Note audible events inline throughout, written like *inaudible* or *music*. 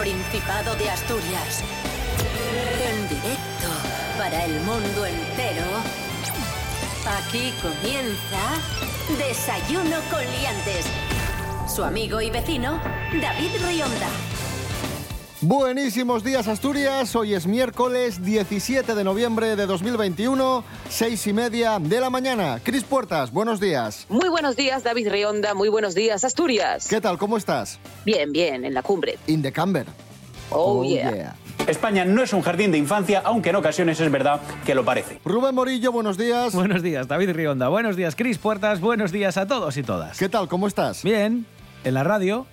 Principado de Asturias. En directo para el mundo entero. Aquí comienza Desayuno con Liantes. Su amigo y vecino, David Rionda. Buenísimos días Asturias, hoy es miércoles 17 de noviembre de 2021, seis y media de la mañana. Cris Puertas, buenos días. Muy buenos días, David Rionda. Muy buenos días, Asturias. ¿Qué tal? ¿Cómo estás? Bien, bien, en la cumbre. In the camber. Oh, yeah. España no es un jardín de infancia, aunque en ocasiones es verdad que lo parece. Rubén Morillo, buenos días. Buenos días, David Rionda. Buenos días, Cris Puertas. Buenos días a todos y todas. ¿Qué tal? ¿Cómo estás? Bien, en la radio.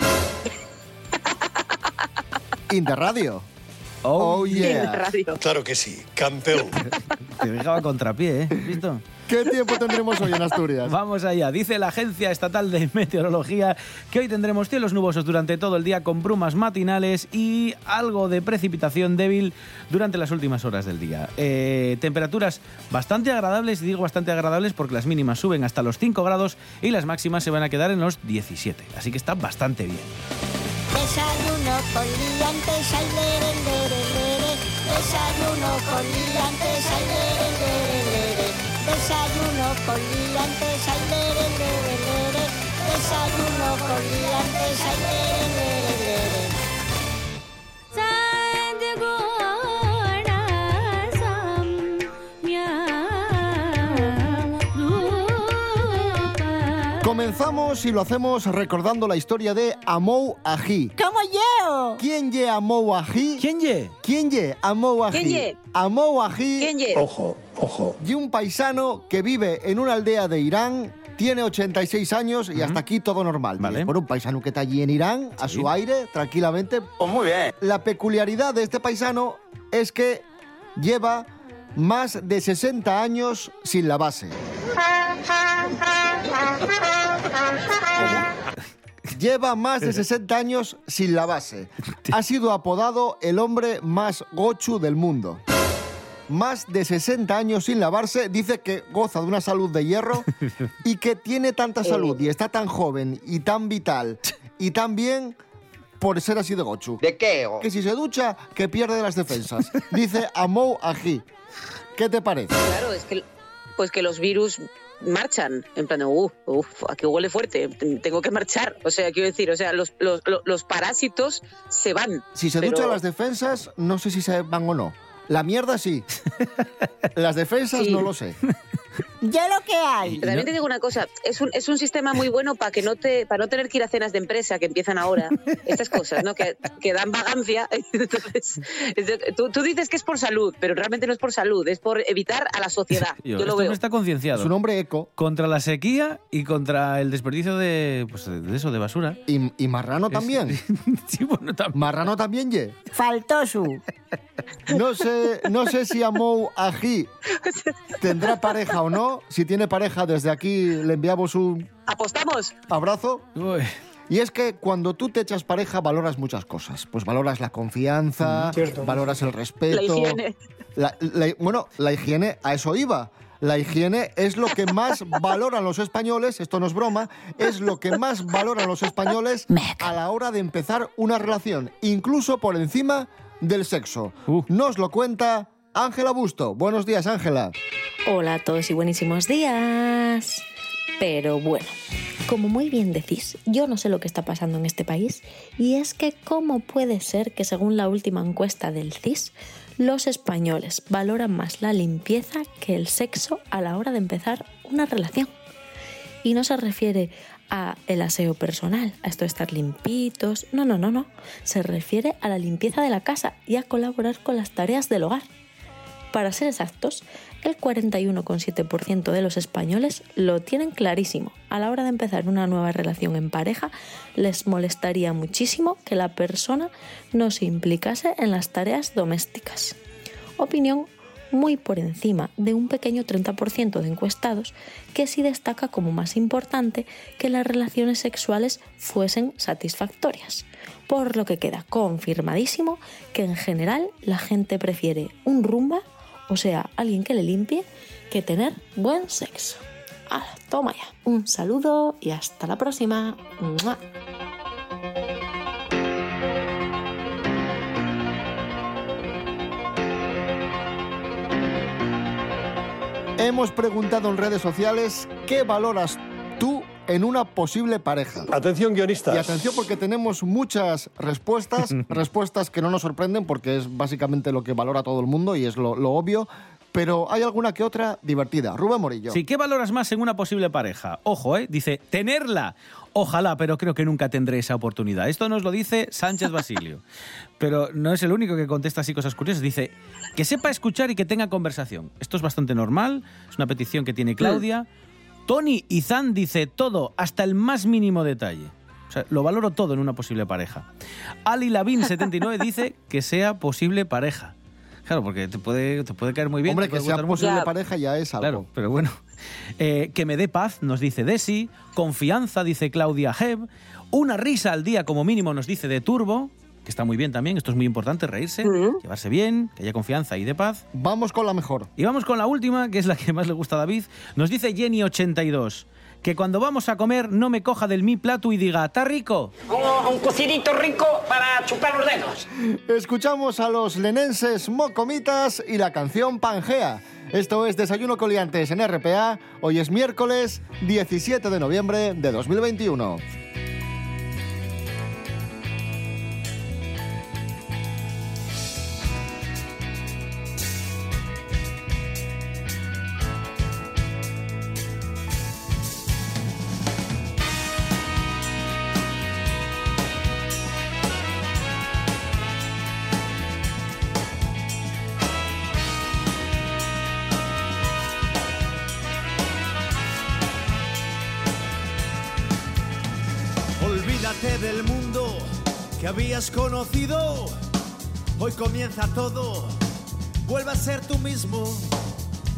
In the radio. Oh, Oh, yeah. la radio. Claro que sí, campeón. *laughs* *laughs* Te dejaba contrapié, ¿eh? ¿Visto? ¿Qué tiempo tendremos hoy en Asturias? Vamos allá. Dice la Agencia Estatal de Meteorología que hoy tendremos cielos nubosos durante todo el día con brumas matinales y algo de precipitación débil durante las últimas horas del día. Eh, temperaturas bastante agradables, y digo bastante agradables porque las mínimas suben hasta los 5 grados y las máximas se van a quedar en los 17. Así que está bastante bien. Desayuno con liantes, ay, lere, lere, lere. Desayuno con liantes, ay, lere, lere, lere. Desayuno con liantes, ay, lere, lere, lere. Desayuno con liantes, ay, lere, lere, lere. Comenzamos y lo hacemos recordando la historia de Amou Aji. ¿Cómo yo? ¿Quién ye Amou Aji? ¿Quién ye? ¿Quién ye Amou Aji? ¿Quién ye? Amou Aji ¿Quién ye? Ojo, ojo. y un paisano que vive en una aldea de Irán. Tiene 86 años y hasta aquí todo normal. Vale. Por un paisano que está allí en Irán, a su aire, tranquilamente. Pues muy bien. La peculiaridad de este paisano es que lleva más de 60 años sin la base. Lleva más de 60 años sin la base. Ha sido apodado el hombre más gochu del mundo. Más de 60 años sin lavarse, dice que goza de una salud de hierro y que tiene tanta salud y está tan joven y tan vital y tan bien por ser así de gochu. ¿De qué? Que si se ducha, que pierde las defensas. *laughs* Dice Amou Aji. ¿Qué te parece? Claro, es que, pues que los virus marchan. En plan, uff, uf, aquí huele fuerte, tengo que marchar. O sea, quiero decir, o sea, los, los, los- los parásitos se van. Si se Pero- duchan las defensas, no sé si se van o no. La mierda sí. *laughs* Las defensas Sí. no lo sé. *laughs* Yo lo que hay. También te digo una cosa, es un, es un sistema muy bueno para que no te, para no tener que ir a cenas de empresa que empiezan ahora, estas cosas, ¿no? Que, que dan vagancia. *laughs* Entonces, es tú, tú dices que es por salud, pero realmente no es por salud, es por evitar a la sociedad. *laughs* Yo, Yo lo esto veo. no está concienciado. Es un hombre eco Contra la sequía y contra el desperdicio de, pues, de eso, de basura. y, y marrano también. *laughs* sí, bueno, también. Marrano también, ye. Faltó su. No sé, no sé si Amou Aji tendrá pareja o no. Si tiene pareja, desde aquí le enviamos un ¿Apostamos? abrazo. Uy. Y es que cuando tú te echas pareja valoras muchas cosas. Pues valoras la confianza, valoras el respeto. La higiene. La- la- bueno, la higiene, a eso iba. La higiene es lo que más *laughs* valoran los españoles, esto no es broma, es lo que más valoran los españoles a la hora de empezar una relación, incluso por encima del sexo. Uh. Nos lo cuenta Ángela Busto. Buenos días, Ángela. Hola a todos y buenísimos días. Pero bueno, como muy bien decís, yo no sé lo que está pasando en este país y es que cómo puede ser que según la última encuesta del CIS, los españoles valoran más la limpieza que el sexo a la hora de empezar una relación. Y no se refiere a el aseo personal, a esto de estar limpitos, no, no, no, no, se refiere a la limpieza de la casa y a colaborar con las tareas del hogar. Para ser exactos, el 41,7% de los españoles lo tienen clarísimo. A la hora de empezar una nueva relación en pareja, les molestaría muchísimo que la persona no se implicase en las tareas domésticas. Opinión muy por encima de un pequeño 30% de encuestados que sí destaca como más importante que las relaciones sexuales fuesen satisfactorias. Por lo que queda confirmadísimo que en general la gente prefiere un rumba, o sea, alguien que le limpie, que tener buen sexo. ¡Hala, toma ya! Un saludo y hasta la próxima. ¡Mua! Hemos preguntado en redes sociales qué valoras tú en una posible pareja. Atención, guionistas. Y atención porque tenemos muchas respuestas, *laughs* respuestas que no nos sorprenden porque es básicamente lo que valora todo el mundo y es lo, lo obvio, pero hay alguna que otra divertida. Rubén Morillo. Sí, ¿qué valoras más en una posible pareja? Ojo, ¿eh? Dice, tenerla. Ojalá, pero creo que nunca tendré esa oportunidad. Esto nos lo dice Sánchez Basilio. *laughs* Pero no es el único que contesta así cosas curiosas. Dice, que sepa escuchar y que tenga conversación. Esto es bastante normal, es una petición que tiene Claudia. Tony Izan dice todo, hasta el más mínimo detalle. O sea, lo valoro todo en una posible pareja. Ali Lavín 79 dice que sea posible pareja. Claro, porque te puede, te puede caer muy bien. Hombre, que sea mucho. posible pareja ya es algo. Claro, pero bueno. Eh, que me dé paz, nos dice Desi. Confianza, dice Claudia Heb. Una risa al día como mínimo, nos dice de Turbo, que está muy bien también. Esto es muy importante, reírse, llevarse bien, que haya confianza y de paz. Vamos con la mejor. Y vamos con la última, que es la que más le gusta a David. Nos dice Jenny82, que cuando vamos a comer no me coja del mi plato y diga, ¿está rico? Un, un cocidito rico para chupar los dedos. Escuchamos a los lenenses Mocomitas y la canción Pangea. Esto es Desayuno Coliantes en RPA. Hoy es miércoles 17 de noviembre de 2021. Que habías conocido. Hoy comienza todo. Vuelve a ser tú mismo.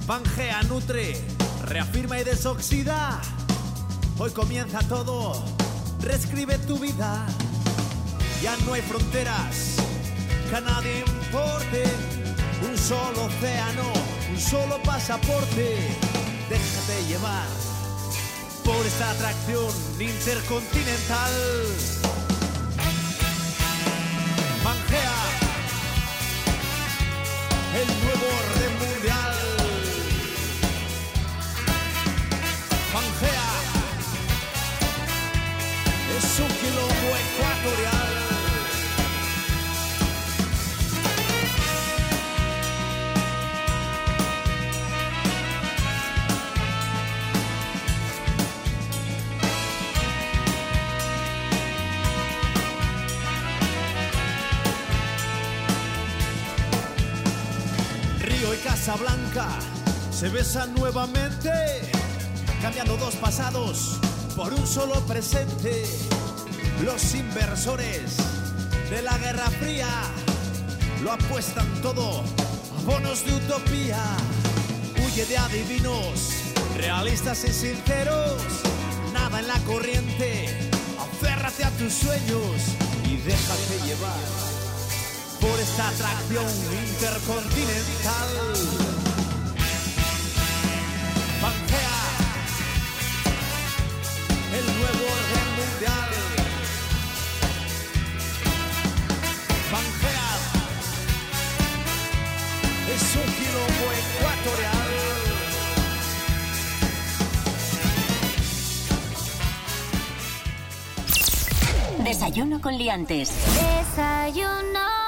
Pangea, nutre, reafirma y desoxida. Hoy comienza todo. Reescribe tu vida. Ya no hay fronteras que a nadie importe. Un solo océano, un solo pasaporte. Déjate llevar por esta atracción intercontinental. Pangea, se besan nuevamente, cambiando dos pasados por un solo presente. Los inversores de la Guerra Fría lo apuestan todo a bonos de utopía. Huye de adivinos, realistas y sinceros, nada en la corriente. Aférrate a tus sueños y déjate llevar por esta atracción intercontinental. Desayuno con liantes. Desayuno.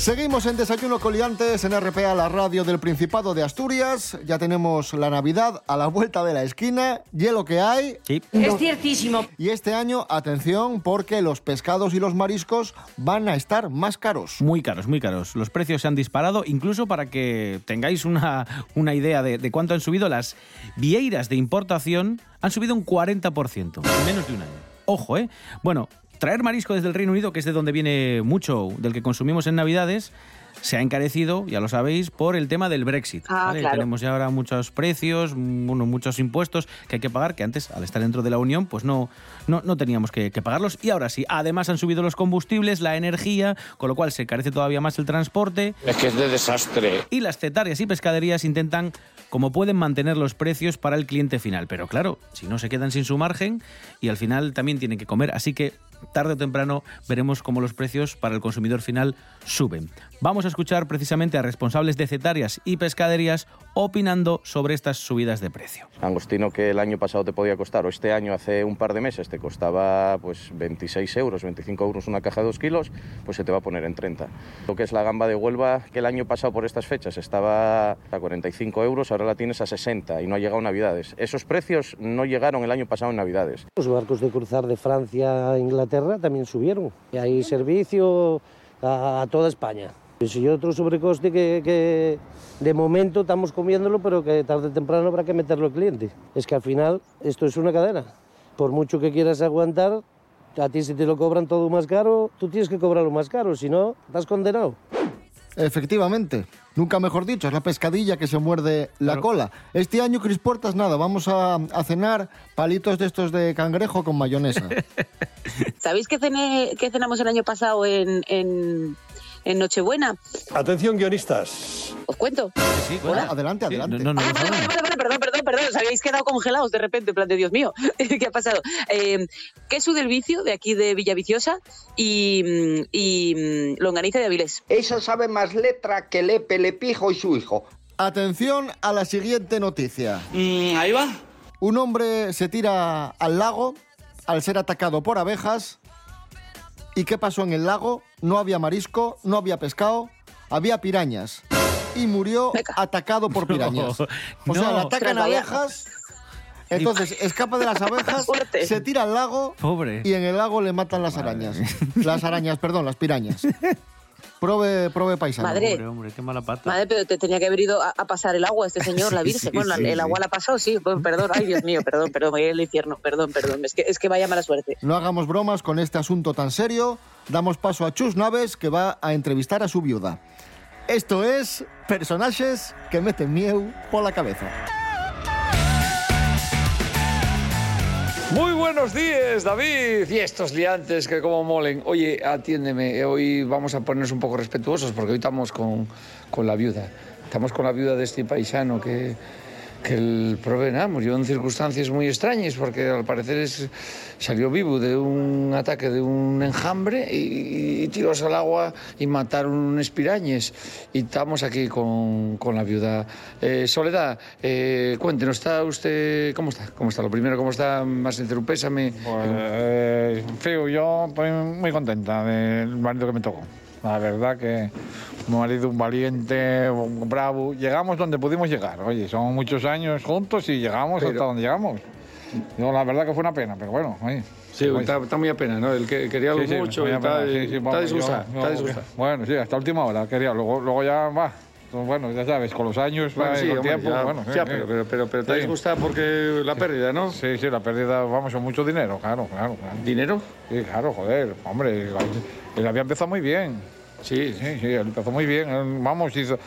Seguimos en Desayuno Coliantes en RPA, la radio del Principado de Asturias. Ya tenemos la Navidad a la vuelta de la esquina. Hielo que hay. Sí. Es ciertísimo. Y este año, atención, porque los pescados y los mariscos van a estar más caros. Muy caros, muy caros. Los precios se han disparado, incluso para que tengáis una, una idea de, de cuánto han subido, las vieiras de importación han subido un 40% en menos de un año. Ojo, ¿eh? Bueno, traer marisco desde el Reino Unido, que es de donde viene mucho del que consumimos en Navidades, se ha encarecido, ya lo sabéis, por el tema del Brexit. Ah, ¿vale? claro. Tenemos ya ahora muchos precios, mm, bueno, muchos impuestos que hay que pagar, que antes, al estar dentro de la Unión, pues no, no, no teníamos que, que pagarlos. Y ahora sí, además han subido los combustibles, la energía, con lo cual se encarece todavía más el transporte. Es que es de desastre. Y las cetarias y pescaderías intentan, como pueden, mantener los precios para el cliente final. Pero claro, si no se quedan sin su margen y al final también tienen que comer. Así que tarde o temprano veremos cómo los precios para el consumidor final suben. Vamos a escuchar precisamente a responsables de cetarias y pescaderías opinando sobre estas subidas de precio. Angostino que el año pasado te podía costar, o este año hace un par de meses te costaba pues 26 euros, 25 euros una caja de 2 kilos, pues se te va a poner en 30. Lo que es la gamba de Huelva, que el año pasado por estas fechas estaba a 45 euros, ahora la tienes a 60 y no ha llegado Navidades. Esos precios no llegaron el año pasado en Navidades. Los barcos de cruzar de Francia a Inglaterra también subieron. Y hay servicio a, a toda España. Pues Y otro sobrecoste que, que de momento estamos comiéndolo, pero que tarde o temprano habrá que meterlo al cliente. Es que al final esto es una cadena. Por mucho que quieras aguantar, a ti si te lo cobran todo más caro, tú tienes que cobrarlo más caro, si no, estás condenado. Efectivamente, nunca mejor dicho, es la pescadilla que se muerde la cola. Este año, Cris Puertas, nada, vamos a, a cenar palitos de estos de cangrejo con mayonesa. *laughs* ¿Sabéis qué, cené, qué cenamos el año pasado en, en, en Nochebuena? Atención, guionistas. Os cuento. Sí, Bueno, adelante, Sí, adelante. no, no, no lo Vale, vale, vale, perdón, perdón, Os habéis quedado congelados de repente, en plan de Dios mío, *laughs* ¿qué ha pasado? Eh, queso del vicio, de aquí de Villaviciosa, y, mm, y mm, longaniza de Avilés. Esa sabe más letra que Lepe, Lepijo y su hijo. Atención a la siguiente noticia. ahí va. Un hombre se tira al lago al ser atacado por abejas. ¿Y qué pasó en el lago? No había marisco, no había pescado, había pirañas. Y murió atacado por *laughs* pirañas. O sea, no. le atacan abejas. Entonces escapa de las *laughs* abejas, se tira al lago Pobre. y en el lago le matan las arañas. Las arañas, perdón, las pirañas. Prove, prove paisano. Madre. Hombre, hombre, qué mala pata. Madre, pero te tenía que haber ido a, a pasar el agua este señor, *laughs* la Virgen. Sí, bueno, sí, el sí. agua la ha pasado, sí. pues, perdón, ay Dios mío, perdón, perdón, voy al infierno, perdón, perdón. Es que, es que vaya mala suerte. No hagamos bromas con este asunto tan serio. Damos paso a Chus Naves, que va a entrevistar a su viuda. Esto es Personajes que meten mieu por la cabeza. Muy buenos días, David. Y estos liantes que como molen. Oye, atiéndeme, hoy vamos a ponernos un poco respetuosos porque hoy estamos con, con la viuda. Estamos con la viuda de este paisano que, que el prove, nada, murió en circunstancias muy extrañas porque al parecer es- salió vivo de un ataque de un enjambre y, y tiros al agua y mataron unas pirañas. Y estamos aquí con, con la viuda. Eh, Soledad, eh, cuéntenos, ¿está usted, cómo está? ¿Cómo está? Lo primero, ¿cómo está? Más sincero pésame. Pues, Fiu, yo estoy muy contenta del marido que me tocó. La verdad que un marido un valiente, un bravo. Llegamos donde pudimos llegar. Oye, son muchos años juntos y llegamos Pero- hasta donde llegamos. Yo la verdad que fue una pena, pero bueno, oye. Sí, está, está muy a pena, ¿no? El que quería algo Sí, sí, mucho está, pena, sí, sí, está vamos, disgustado. Bueno, sí, hasta última hora quería. Luego, luego ya va. Pues Bueno, ya sabes, con los años, Bueno, sí, con el tiempo, ya, bueno. sí, ya, sí. pero, pero, pero, pero te disgusta porque la pérdida, ¿no? Sí, sí, la pérdida, vamos, son mucho dinero, claro, claro. claro. ¿Dinero? Sí, claro, joder, hombre, él había empezado muy bien. Sí, sí, sí, empezó muy bien. Vamos, hizo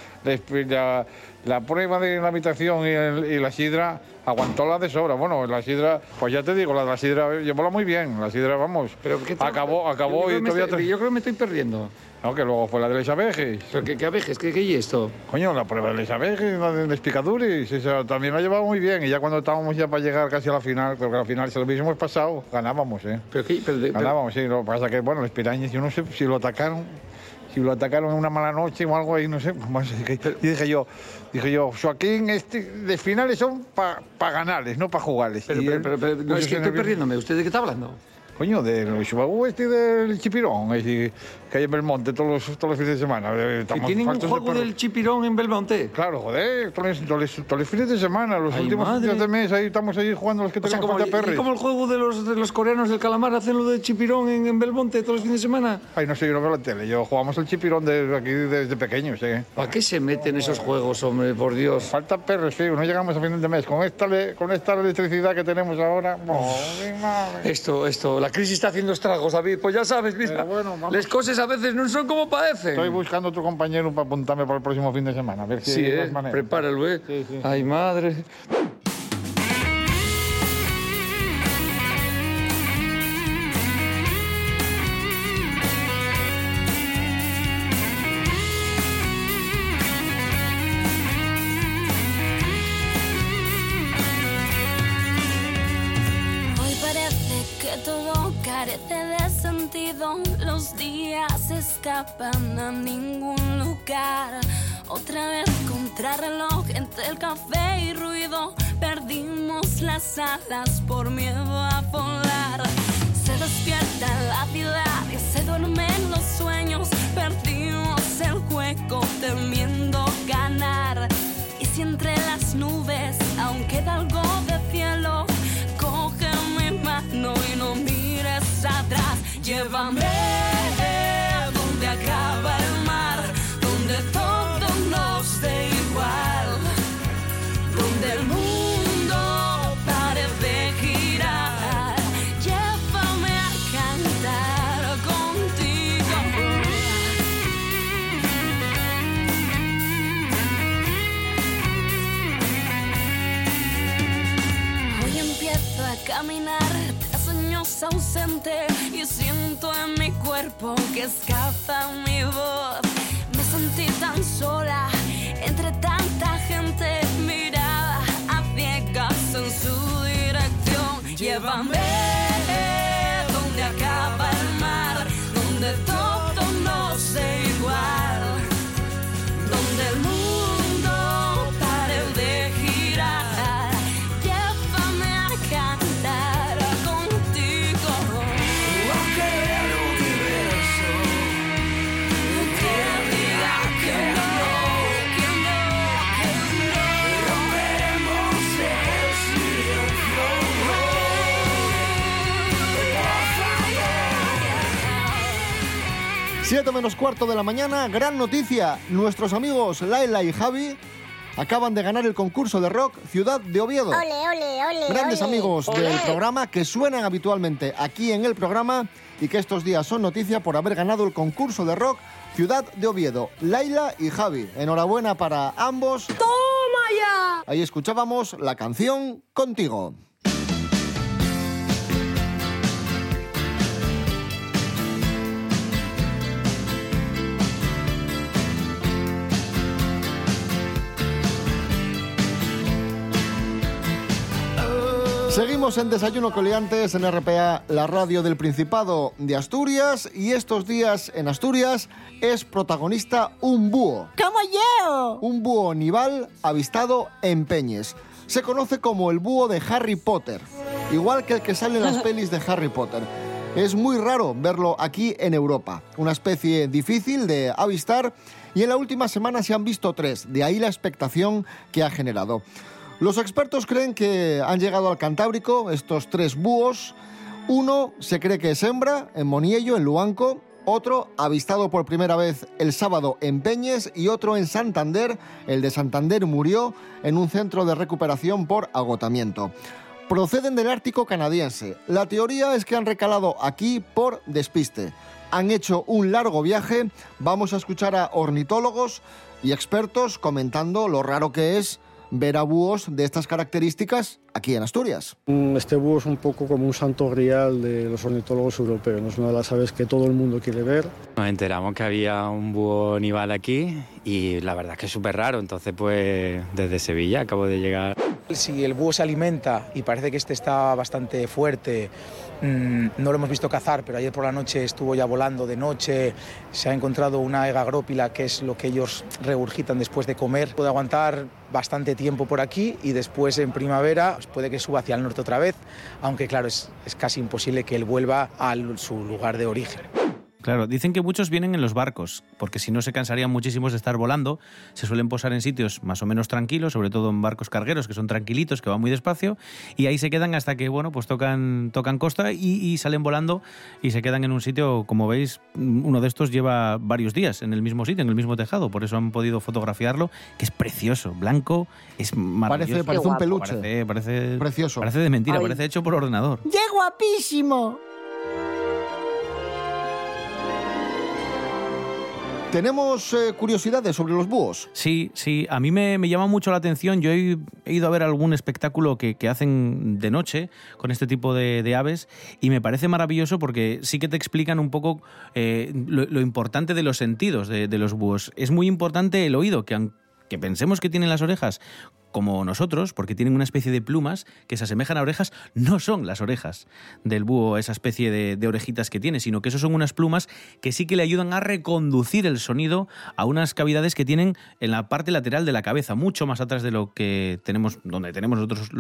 la, prueba de la habitación y, el- y la sidra, aguantó la de sobra. Bueno, la sidra, pues ya te digo, la de la sidra llevóla muy bien. La sidra, vamos, acabó, acabó yo, y todavía... estoy- yo creo que me estoy perdiendo. No, que luego fue la de las abejas. ¿Pero qué, qué abejas? ¿Qué, qué es esto? Coño, la prueba de las abejas, la de picaduras, esa también la llevaba muy bien. Y ya cuando estábamos ya para llegar casi a la final, creo que a la final se lo hubiésemos pasado, ganábamos, ¿eh? ¿Pero qué? Pero, pero- Ganábamos, sí. Lo que pasa que, bueno, las pirañas, yo no sé si lo atacaron, si lo atacaron en una mala noche o algo ahí, no sé. Y dije yo, dije yo, Joaquín, este, de finales son para ganarles, no para jugarles. pero, Y pero, él pero- pero- no, puso es que estoy perdiéndome. ¿Usted de qué está hablando? Coño, del Chihuahua este del Chipirón, ese que hay en Belmonte todos los, todos los fines de semana. Eh, ¿Y estamos tienen un de juego perros. del chipirón en Belmonte? Claro, joder, todos los, todos los- todos los fines de semana, los Ay, últimos madre. días de mes, ahí estamos ahí jugando los que O sea, tenemos como, falta y como el juego de los, de los coreanos del calamar hacen lo de chipirón en, en Belmonte todos los fines de semana. Ay, no sé, yo no veo la tele, yo jugamos el Chipirón desde aquí desde pequeños, ¿eh? ¿A qué se meten esos juegos, hombre, por Dios? Falta perros, fío, no llegamos a final de mes. Con esta, con esta electricidad que tenemos ahora, oh, madre. Esto, esto, la crisis está haciendo estragos, David. Pues ya sabes, mira, las cosas a veces no son como parecen. Estoy buscando otro compañero para apuntarme para el próximo fin de semana. A ver si Sí, hay eh, prepáralo, ¿eh? Ay, madre. Escapan a ningún lugar. Otra vez contrarreloj entre el café y ruido. Perdimos las alas por miedo a volar. Se despierta la ciudad y se duermen los sueños. Perdimos el juego temiendo ganar. Y si entre las nubes aún queda algo de cielo, coge mi mano y no mires atrás. Llévame escapa mi 7 menos cuarto de la mañana, gran noticia. Nuestros amigos Laila y Javi acaban de ganar el concurso de rock Ciudad de Oviedo. Ole, ole, ole, Grandes amigos del programa que suenan habitualmente aquí en el programa y que estos días son noticia por haber ganado el concurso de rock Ciudad de Oviedo. Laila y Javi, enhorabuena para ambos. ¡Toma ya! Ahí escuchábamos la canción Contigo. Seguimos en Desayuno Coliantes en RPA, la radio del Principado de Asturias, y estos días en Asturias es protagonista un búho. ¡Como yo! Un búho nival avistado en Peñes. Se conoce como el búho de Harry Potter, igual que el que sale en las *laughs* pelis de Harry Potter. Es muy raro verlo aquí en Europa, una especie difícil de avistar y en la última semana se han visto tres, de ahí la expectación que ha generado. Los expertos creen que han llegado al Cantábrico estos tres búhos. Uno se cree que es hembra, en Moniello, en Luanco. Otro avistado por primera vez el sábado en Peñes y otro en Santander. El de Santander murió en un centro de recuperación por agotamiento. Proceden del Ártico canadiense. La teoría es que han recalado aquí por despiste. Han hecho un largo viaje. Vamos a escuchar a ornitólogos y expertos comentando lo raro que es ver a búhos de estas características aquí en Asturias. Mm, Este búho es un poco como un santo grial de los ornitólogos europeos. ¿no? Es una de las aves que todo el mundo quiere ver. Nos enteramos que había un búho nival aquí y la verdad es que es súper raro. Entonces, pues desde Sevilla acabo de llegar. Si el búho se alimenta y parece que este está bastante fuerte, mm, no lo hemos visto cazar, pero ayer por la noche estuvo ya volando de noche, se ha encontrado una egagrópila, que es lo que ellos regurgitan después de comer. Puede aguantar bastante tiempo por aquí y después en primavera pues, puede que suba hacia el norte otra vez, aunque claro, es, es casi imposible que él vuelva a su lugar de origen. Claro, dicen que muchos vienen en los barcos, porque si no se cansarían muchísimos de estar volando. Se suelen posar en sitios más o menos tranquilos, sobre todo en barcos cargueros que son tranquilitos, que van muy despacio, y ahí se quedan hasta que, bueno, pues tocan, tocan costa y, y salen volando y se quedan en un sitio, como veis, uno de estos lleva varios días en el mismo sitio, en el mismo tejado, por eso han podido fotografiarlo, que es precioso, blanco, es maravilloso. Parece, parece un peluche. Parece, parece, Precioso. Parece de mentira, Ay. parece hecho por ordenador. ¡Qué guapísimo! Tenemos eh, curiosidades sobre los búhos. Sí, sí, a mí me, me llama mucho la atención. Yo he, ido a ver algún espectáculo que, que hacen de noche con este tipo de, aves y me parece maravilloso porque sí que te explican un poco eh, lo, importante de los sentidos de, de los búhos. Es muy importante el oído, que aunque pensemos que tienen las orejas como nosotros, porque tienen una especie de plumas que se asemejan a orejas, no son las orejas del búho, esa especie de, de orejitas que tiene, sino que eso son unas plumas que sí que le ayudan a reconducir el sonido a unas cavidades que tienen en la parte lateral de la cabeza, mucho más atrás de lo que tenemos, donde tenemos nosotros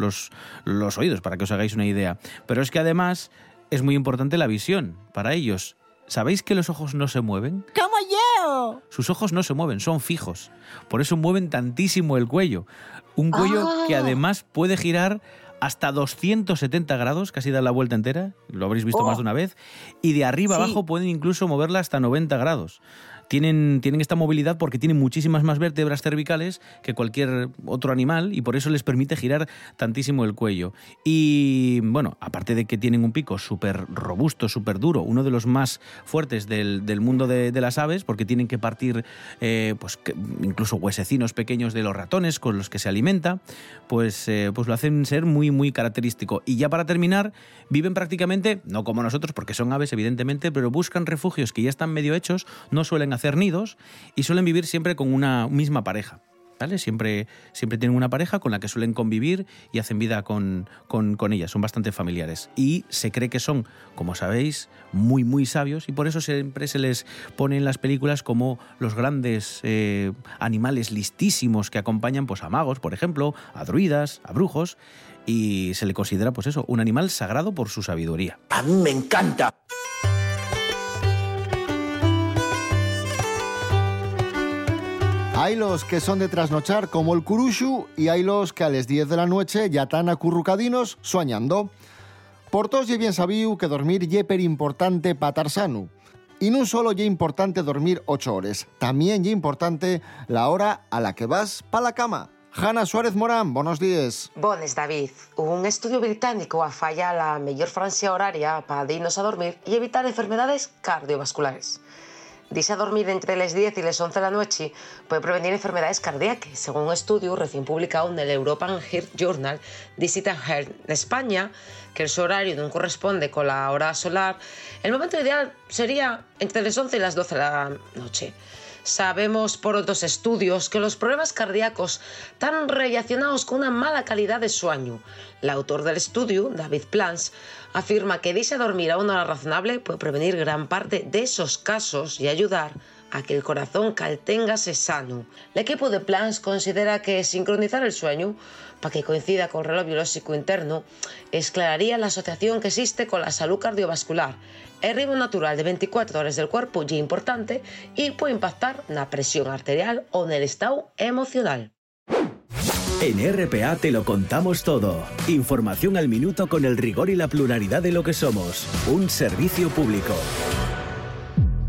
los oídos, para que os hagáis una idea. Pero es que además es muy importante la visión para ellos. ¿Sabéis que los ojos no se mueven? ¡Como yo! Sus ojos no se mueven, son fijos. Por eso mueven tantísimo el cuello. Un cuello Ah. que además puede girar hasta 270 grados, casi da la vuelta entera, lo habréis visto Oh. más de una vez, y de arriba Sí. abajo pueden incluso moverla hasta 90 grados. Tienen, tienen esta movilidad porque tienen muchísimas más vértebras cervicales que cualquier otro animal y por eso les permite girar tantísimo el cuello. Y bueno, aparte de que tienen un pico súper robusto, súper duro, uno de los más fuertes del, del mundo de, las aves, porque tienen que partir eh, pues, incluso huesecinos pequeños de los ratones con los que se alimenta, pues, eh, pues lo hacen ser muy, muy característico. Y ya para terminar, viven prácticamente, no como nosotros, porque son aves evidentemente, pero buscan refugios que ya están medio hechos, no suelen hacer y suelen vivir siempre con una misma pareja. ¿Vale? Siempre, siempre tienen una pareja con la que suelen convivir y hacen vida con, con, con ella. Son bastante familiares. Y se cree que son, como sabéis, muy, muy sabios y por eso siempre se les pone en las películas como los grandes eh, animales listísimos que acompañan pues, a magos, por ejemplo, a druidas, a brujos. Y se le considera, pues eso, un animal sagrado por su sabiduría. A mí me encanta. Hay los que son de trasnochar como el curushu y hay los que a las 10 de la noche ya están acurrucadinos soñando. Por todos ya bien sabido que dormir ye per importante pa tar sano. Y no solo ye importante dormir 8 horas, también ye importante la hora a la que vas pa la cama. Hanna Suárez Morán, buenos días. Bones, David. Un estudio británico afalla la mejor franja horaria para irnos a dormir y evitar enfermedades cardiovasculares. Dice a dormir entre las 10 y las 11 de la noche puede prevenir enfermedades cardíacas, según un estudio recién publicado en el European Heart Journal. Dice Heart España que el horario no corresponde con la hora solar. El momento ideal sería entre las 11 y las 12 de la noche. Sabemos por otros estudios que los problemas cardíacos están relacionados con una mala calidad de sueño. El autor del estudio, David Plans, afirma que dice dormir a una hora razonable puede prevenir gran parte de esos casos y ayudar a que el corazón calténgase sano. El equipo de Plans considera que sincronizar el sueño para que coincida con el reloj biológico interno esclararía la asociación que existe con la salud cardiovascular. El ritmo natural de 24 horas del cuerpo ya importante y puede impactar en la presión arterial o en el estado emocional. En RPA te lo contamos todo. Información al minuto con el rigor y la pluralidad de lo que somos. Un servicio público.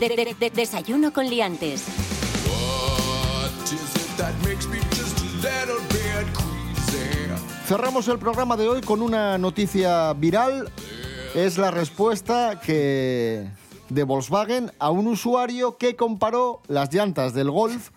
De- de- de- desayuno con liantes. Cerramos el programa de hoy con una noticia viral. Es la respuesta que, de Volkswagen a un usuario que comparó las llantas del Golf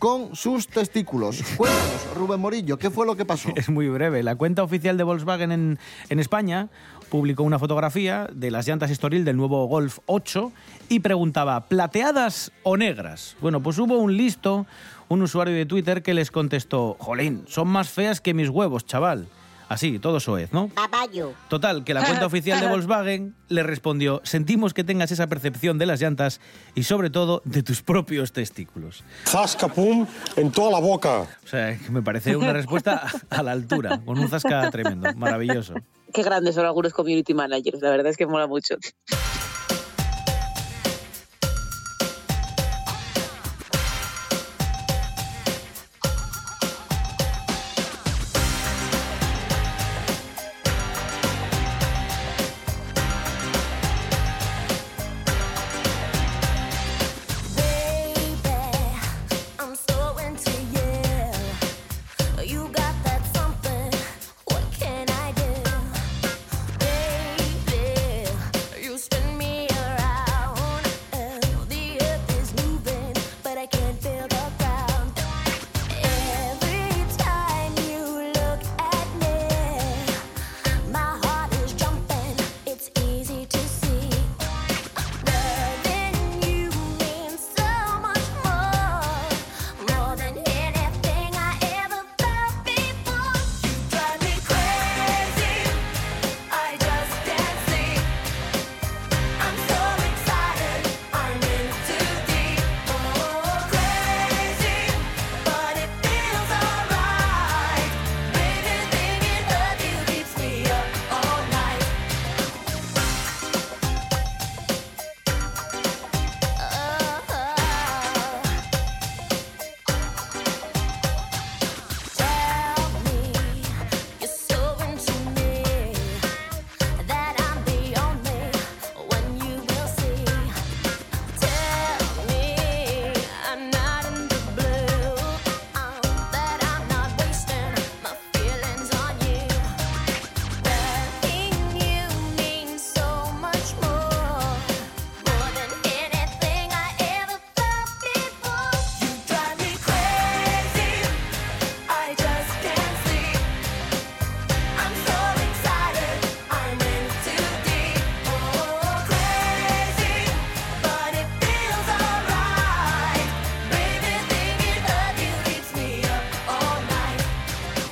con sus testículos. *laughs* Cuéntanos, Rubén Morillo, ¿qué fue lo que pasó? Es muy breve. La cuenta oficial de Volkswagen en, en España publicó una fotografía de las llantas Estoril del nuevo Golf 8 y preguntaba, ¿plateadas o negras? Bueno, pues hubo un listo, un usuario de Twitter que les contestó, jolín, son más feas que mis huevos, chaval. Así, todo soez, ¿no? Caballo. Total, que la cuenta *laughs* oficial de Volkswagen le respondió, sentimos que tengas esa percepción de las llantas y sobre todo de tus propios testículos. Zasca, pum, en toda la boca. O sea, me parece una respuesta a la altura, con un zasca tremendo, maravilloso. Qué grandes son algunos community managers, la verdad es que mola mucho.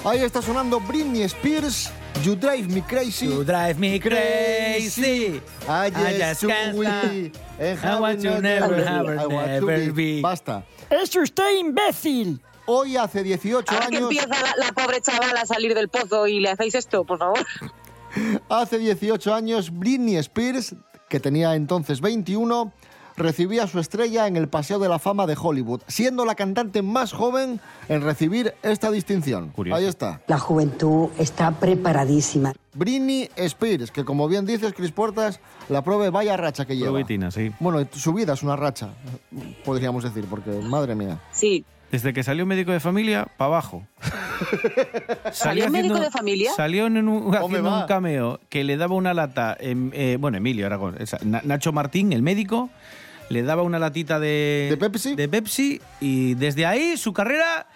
Ahí está sonando Britney Spears, You Drive Me Crazy. You drive me crazy. I I just and I want you never, I be. Basta. ¡Es usted imbécil! Hoy hace 18 Ahora que años, empieza la, la pobre chavala a salir del pozo y le hacéis esto, por favor. hace 18 años, Britney Spears, que tenía entonces 21, recibía su estrella en el Paseo de la Fama de Hollywood, siendo la cantante más joven en recibir esta distinción. Ahí está. La juventud está preparadísima. Britney Spears, que como bien dices, Cris Puertas, la pruebe vaya racha que lleva. Probitina, sí. Bueno, su vida es una racha, podríamos decir, porque madre mía. Sí. Desde que salió médico de familia, para abajo. *laughs* ¿Salió médico de familia? Salió en un, haciendo cameo que le daba una lata, eh, bueno, Emilio Aragón, Nacho Martín, el médico, le daba una latita de, ¿De Pepsi? de Pepsi y desde ahí su carrera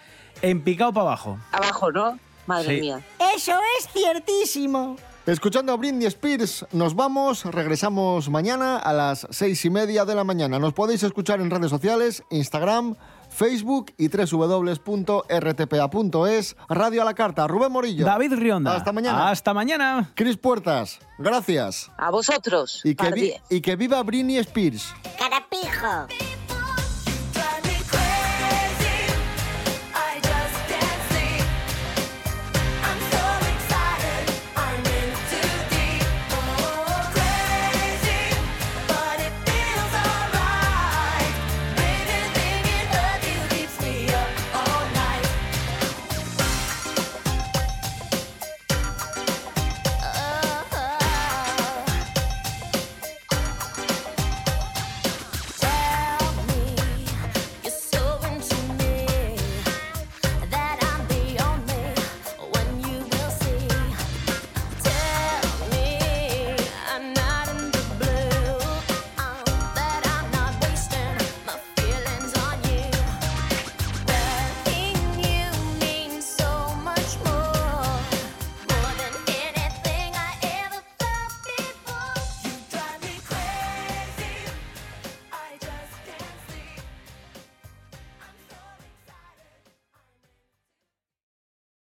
en picado para abajo. Abajo, ¿no? Madre Sí. mía. Eso es ciertísimo. Escuchando a Britney Spears, nos vamos, regresamos mañana a las seis y media de la mañana. Nos podéis escuchar en redes sociales, Instagram, Facebook y www.rtpa.es. Radio a la carta. Rubén Morillo. David Rionda. Hasta mañana. Hasta mañana. Cris Puertas. Gracias. A vosotros. Y que, vi- y que viva Britney Spears. Carapijo.